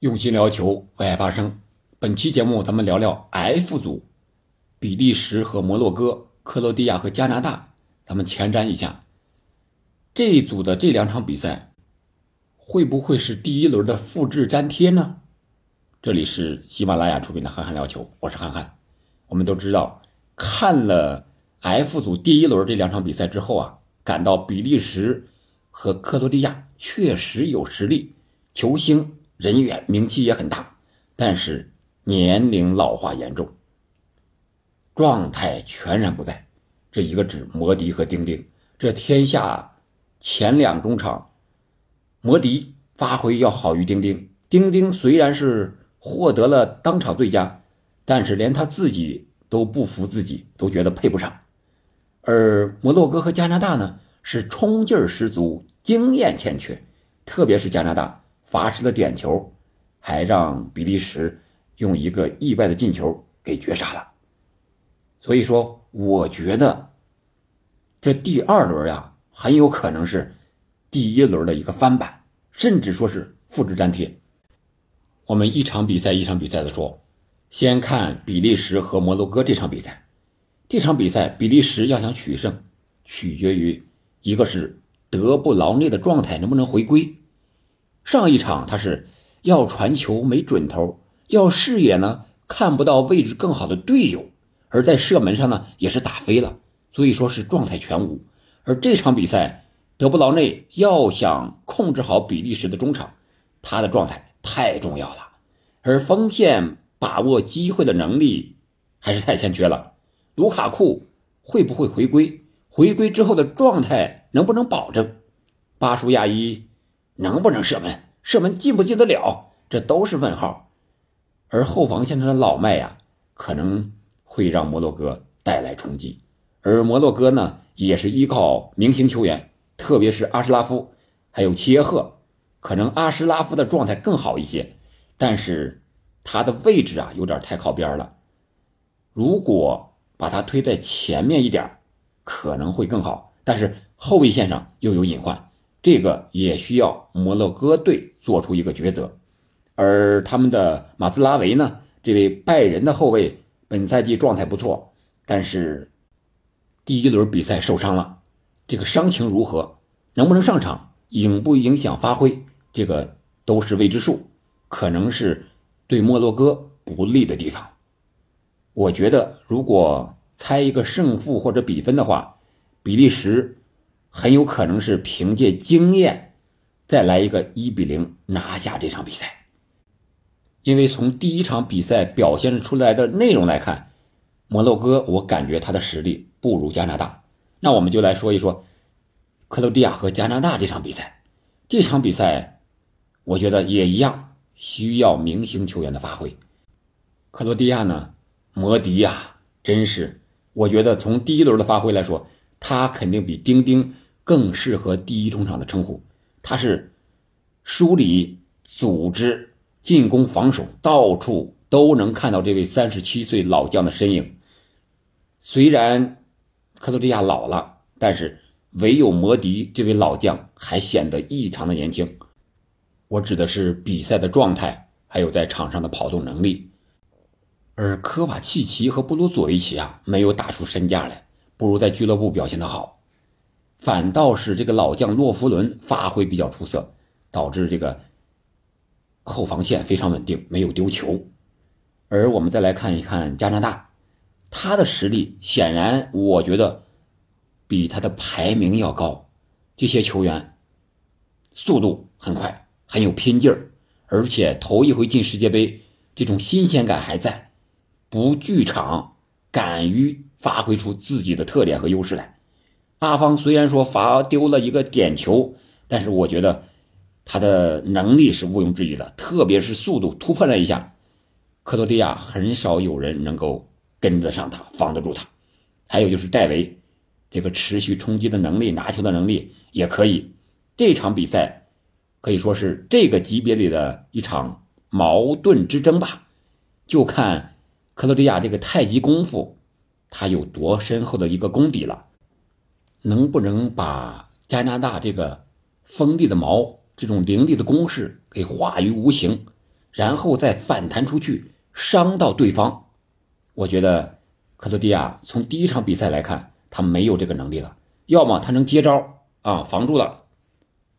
用心聊球，为爱发声。本期节目咱们聊聊 F 组，比利时和摩洛哥、克罗地亚和加拿大。咱们前瞻一下这一组的这两场比赛，会不会是第一轮的复制粘贴呢？这里是喜马拉雅出品的《憨憨聊球》，我是憨憨。我们都知道，看了 F 组第一轮这两场比赛之后啊，感到比利时和克罗地亚确实有实力，球星。人员名气也很大，但是年龄老化严重，状态全然不在。这一个指摩迪和丁丁。这天下前两中场，摩迪发挥要好于丁丁。丁丁虽然是获得了当场最佳，但是连他自己都不服自己，都觉得配不上。而摩洛哥和加拿大呢，是冲劲儿十足，经验欠缺，特别是加拿大。罚失的点球，还让比利时用一个意外的进球给绝杀了。所以说，我觉得这第二轮呀，很有可能是第一轮的一个翻版，甚至说是复制粘贴。我们一场比赛一场比赛的说，先看比利时和摩洛哥这场比赛。这场比赛，比利时要想取胜，取决于一个是德布劳内的状态能不能回归。上一场他是要传球没准头，要视野呢看不到位置更好的队友，而在射门上呢也是打飞了，所以说是状态全无。而这场比赛，德布劳内要想控制好比利时的中场，他的状态太重要了，而锋线把握机会的能力还是太欠缺了。卢卡库会不会回归？回归之后的状态能不能保证？巴舒亚伊？能不能射门？射门进不进得了？这都是问号。而后防线上的老迈呀，可能会让摩洛哥带来冲击。而摩洛哥呢，也是依靠明星球员，特别是阿什拉夫，还有齐耶赫。可能阿什拉夫的状态更好一些，但是他的位置啊，有点太靠边了。如果把他推在前面一点，可能会更好。但是后卫线上又有隐患。这个也需要摩洛哥队做出一个抉择，而他们的马兹拉维呢？这位拜仁的后卫本赛季状态不错，但是第一轮比赛受伤了，这个伤情如何，能不能上场，影不影响发挥，这个都是未知数，可能是对摩洛哥不利的地方。我觉得，如果猜一个胜负或者比分的话，比利时。很有可能是凭借经验，再来一个一比零拿下这场比赛。因为从第一场比赛表现出来的内容来看，摩洛哥我感觉他的实力不如加拿大。那我们就来说一说克罗地亚和加拿大这场比赛。这场比赛，我觉得也一样需要明星球员的发挥。克罗地亚呢，摩迪呀，真是我觉得从第一轮的发挥来说，他肯定比丁丁。更适合第一中场的称呼，他是梳理、组织、进攻、防守，到处都能看到这位三十七岁老将的身影。虽然克罗地亚老了，但是唯有摩迪这位老将还显得异常的年轻。我指的是比赛的状态，还有在场上的跑动能力。而科瓦契奇和布鲁佐维奇啊，没有打出身价来，不如在俱乐部表现的好。反倒是这个老将洛夫伦发挥比较出色，导致这个后防线非常稳定，没有丢球。而我们再来看一看加拿大，他的实力显然我觉得比他的排名要高。这些球员速度很快，很有拼劲儿，而且头一回进世界杯，这种新鲜感还在，不惧场，敢于发挥出自己的特点和优势来。阿方虽然说罚丢了一个点球，但是我觉得他的能力是毋庸置疑的，特别是速度突破了一下，克罗地亚很少有人能够跟得上他，防得住他。还有就是戴维，这个持续冲击的能力、拿球的能力也可以。这场比赛可以说是这个级别里的一场矛盾之争吧，就看克罗地亚这个太极功夫，他有多深厚的一个功底了。能不能把加拿大这个锋利的矛、这种凌厉的攻势给化于无形，然后再反弹出去，伤到对方。我觉得克罗地亚从第一场比赛来看，他没有这个能力了。要么他能接招啊，防住了，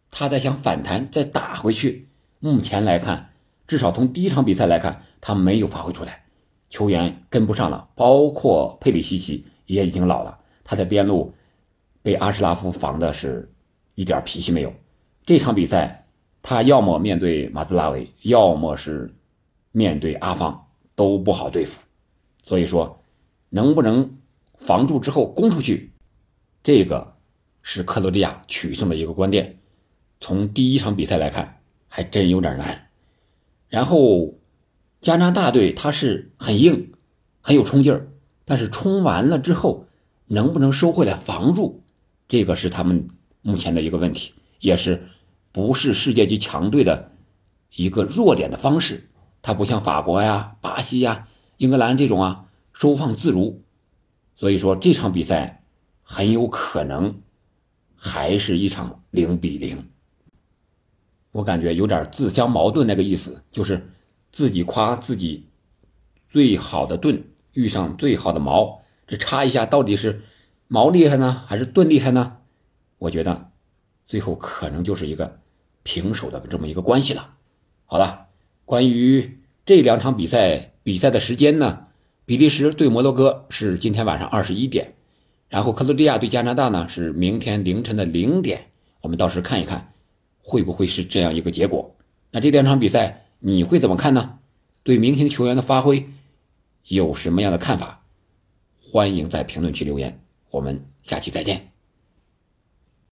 他再想反弹再打回去。目前来看，至少从第一场比赛来看，他没有发挥出来，球员跟不上了。包括佩里西奇也已经老了，他在边路被阿什拉夫防的是一点脾气没有。这场比赛，他要么面对马兹拉维，要么是面对阿方，都不好对付。所以说，能不能防住之后攻出去？这个是克罗地亚取胜的一个关键。从第一场比赛来看，还真有点难。然后加拿大队他是很硬，很有冲劲儿，但是冲完了之后能不能收回来防住，这个是他们目前的一个问题，也是不是世界级强队的一个弱点的方式。他不像法国呀、巴西呀、英格兰这种啊收放自如。所以说这场比赛。很有可能还是一场零比零，我感觉有点自相矛盾那个意思，就是自己夸自己最好的盾遇上最好的矛，这差一下到底是矛厉害呢，还是盾厉害呢？我觉得最后可能就是一个平手的这么一个关系了。好了，关于这两场比赛比赛的时间呢，比利时对摩洛哥是今天晚上二十一点。然后克罗地亚对加拿大呢是明天凌晨的零点，我们到时看一看，会不会是这样一个结果？那这两场比赛你会怎么看呢？对明星球员的发挥有什么样的看法？欢迎在评论区留言，我们下期再见。